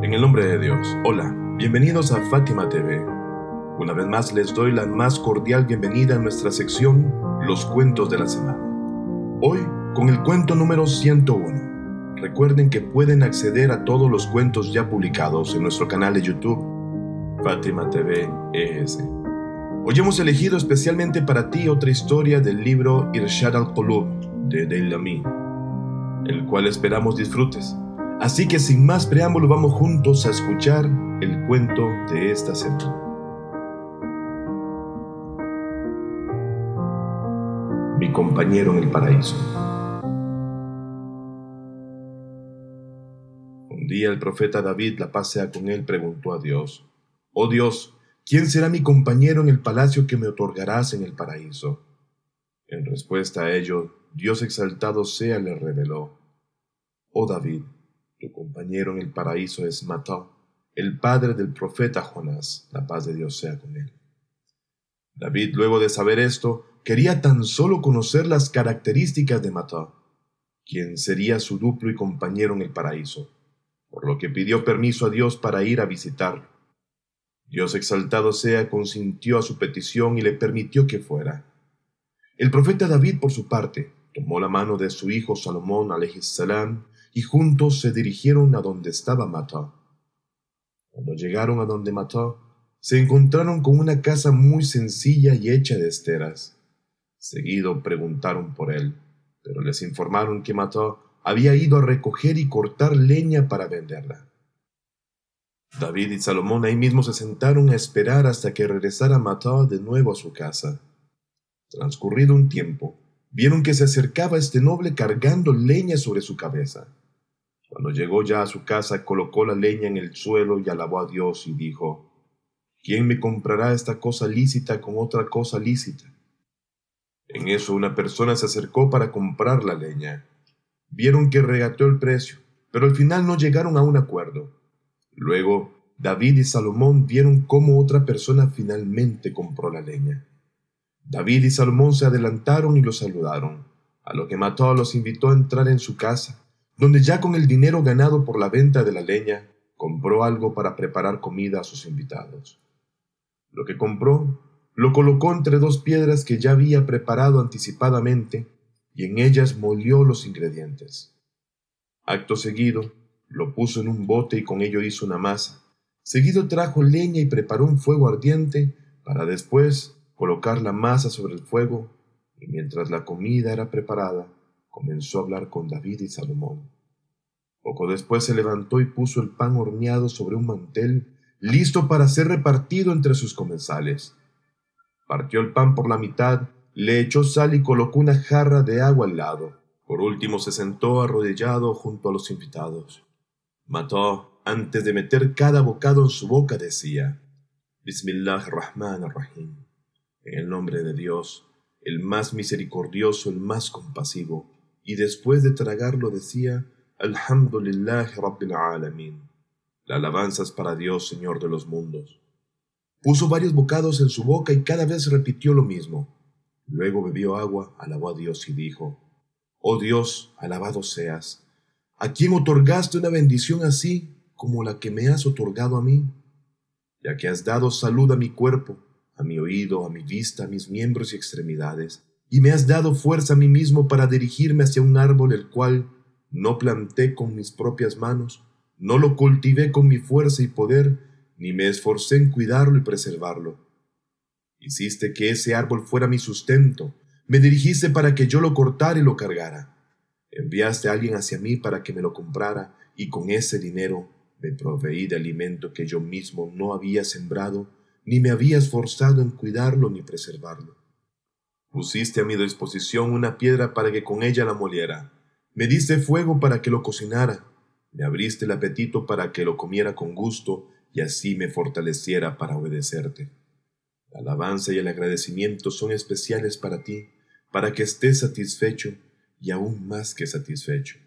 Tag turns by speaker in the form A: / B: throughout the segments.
A: En el nombre de Dios, hola, bienvenidos a Fátima TV. Una vez más les doy la más cordial bienvenida a nuestra sección Los Cuentos de la Semana. Hoy con el cuento número 101. Recuerden que pueden acceder a todos los cuentos ya publicados en nuestro canal de YouTube, Fátima TV ES. Hoy hemos elegido especialmente para ti otra historia del libro Irshad al-Qulub de Deilami, el cual esperamos disfrutes. Así que sin más preámbulo vamos juntos a escuchar el cuento de esta semana. Mi compañero en el paraíso. Un día el profeta David, la pasea con él, preguntó a Dios, Oh Dios, ¿quién será mi compañero en el palacio que me otorgarás en el paraíso? En respuesta a ello, Dios exaltado sea le reveló, Oh David, tu compañero en el paraíso es Mató, el padre del profeta Jonás, la paz de Dios sea con él. David, luego de saber esto, quería tan solo conocer las características de Mató, quien sería su duplo y compañero en el paraíso, por lo que pidió permiso a Dios para ir a visitarlo. Dios exaltado sea consintió a su petición y le permitió que fuera. El profeta David, por su parte, tomó la mano de su hijo Salomón salam y juntos se dirigieron a donde estaba Mató. Cuando llegaron a donde Mató, se encontraron con una casa muy sencilla y hecha de esteras. Seguido preguntaron por él, pero les informaron que Mató había ido a recoger y cortar leña para venderla. David y Salomón ahí mismo se sentaron a esperar hasta que regresara Mató de nuevo a su casa. Transcurrido un tiempo, vieron que se acercaba este noble cargando leña sobre su cabeza. Cuando llegó ya a su casa, colocó la leña en el suelo y alabó a Dios y dijo, ¿quién me comprará esta cosa lícita con otra cosa lícita? En eso una persona se acercó para comprar la leña. Vieron que regateó el precio, pero al final no llegaron a un acuerdo. Luego, David y Salomón vieron cómo otra persona finalmente compró la leña. David y Salomón se adelantaron y los saludaron, a lo que Mató los invitó a entrar en su casa donde ya con el dinero ganado por la venta de la leña, compró algo para preparar comida a sus invitados. Lo que compró lo colocó entre dos piedras que ya había preparado anticipadamente y en ellas molió los ingredientes. Acto seguido, lo puso en un bote y con ello hizo una masa. Seguido trajo leña y preparó un fuego ardiente para después colocar la masa sobre el fuego y mientras la comida era preparada, comenzó a hablar con David y Salomón. Poco después se levantó y puso el pan horneado sobre un mantel, listo para ser repartido entre sus comensales. Partió el pan por la mitad, le echó sal y colocó una jarra de agua al lado. Por último se sentó arrodillado junto a los invitados. Mató, antes de meter cada bocado en su boca, decía, Bismillah Rahman Rahim, en el nombre de Dios, el más misericordioso, el más compasivo y después de tragarlo decía, Alhamdulillah Rabbil Alamin. La alabanza es para Dios, Señor de los mundos. Puso varios bocados en su boca y cada vez repitió lo mismo. Luego bebió agua, alabó a Dios y dijo, Oh Dios, alabado seas. ¿A quién otorgaste una bendición así como la que me has otorgado a mí? Ya que has dado salud a mi cuerpo, a mi oído, a mi vista, a mis miembros y extremidades, y me has dado fuerza a mí mismo para dirigirme hacia un árbol el cual no planté con mis propias manos, no lo cultivé con mi fuerza y poder, ni me esforcé en cuidarlo y preservarlo. Hiciste que ese árbol fuera mi sustento, me dirigiste para que yo lo cortara y lo cargara. Enviaste a alguien hacia mí para que me lo comprara, y con ese dinero me proveí de alimento que yo mismo no había sembrado, ni me había esforzado en cuidarlo ni preservarlo. Pusiste a mi disposición una piedra para que con ella la moliera. Me diste fuego para que lo cocinara. Me abriste el apetito para que lo comiera con gusto y así me fortaleciera para obedecerte. La alabanza y el agradecimiento son especiales para ti, para que estés satisfecho y aún más que satisfecho.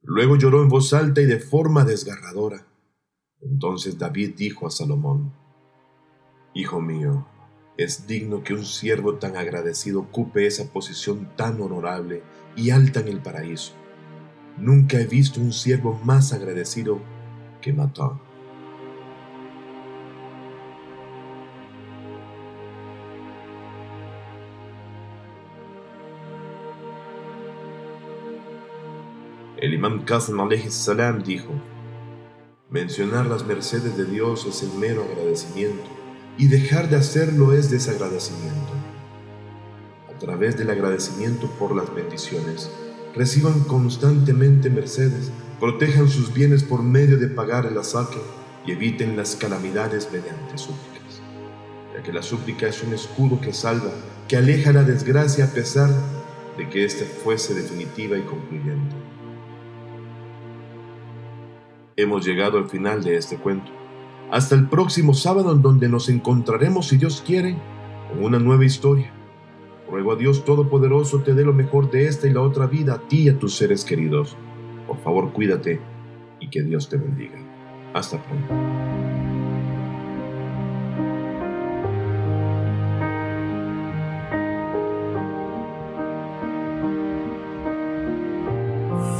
A: Luego lloró en voz alta y de forma desgarradora. Entonces David dijo a Salomón, Hijo mío, es digno que un siervo tan agradecido ocupe esa posición tan honorable y alta en el paraíso. Nunca he visto un siervo más agradecido que mató. El imam Qasem salam dijo, mencionar las mercedes de Dios es el mero agradecimiento y dejar de hacerlo es desagradecimiento. A través del agradecimiento por las bendiciones, reciban constantemente mercedes, protejan sus bienes por medio de pagar el asaque y eviten las calamidades mediante súplicas, ya que la súplica es un escudo que salva, que aleja la desgracia a pesar de que ésta fuese definitiva y concluyente. Hemos llegado al final de este cuento. Hasta el próximo sábado en donde nos encontraremos, si Dios quiere, con una nueva historia. Ruego a Dios Todopoderoso te dé lo mejor de esta y la otra vida a ti y a tus seres queridos. Por favor, cuídate y que Dios te bendiga. Hasta pronto.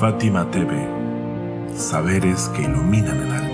B: Fátima TV saberes que iluminan el alma.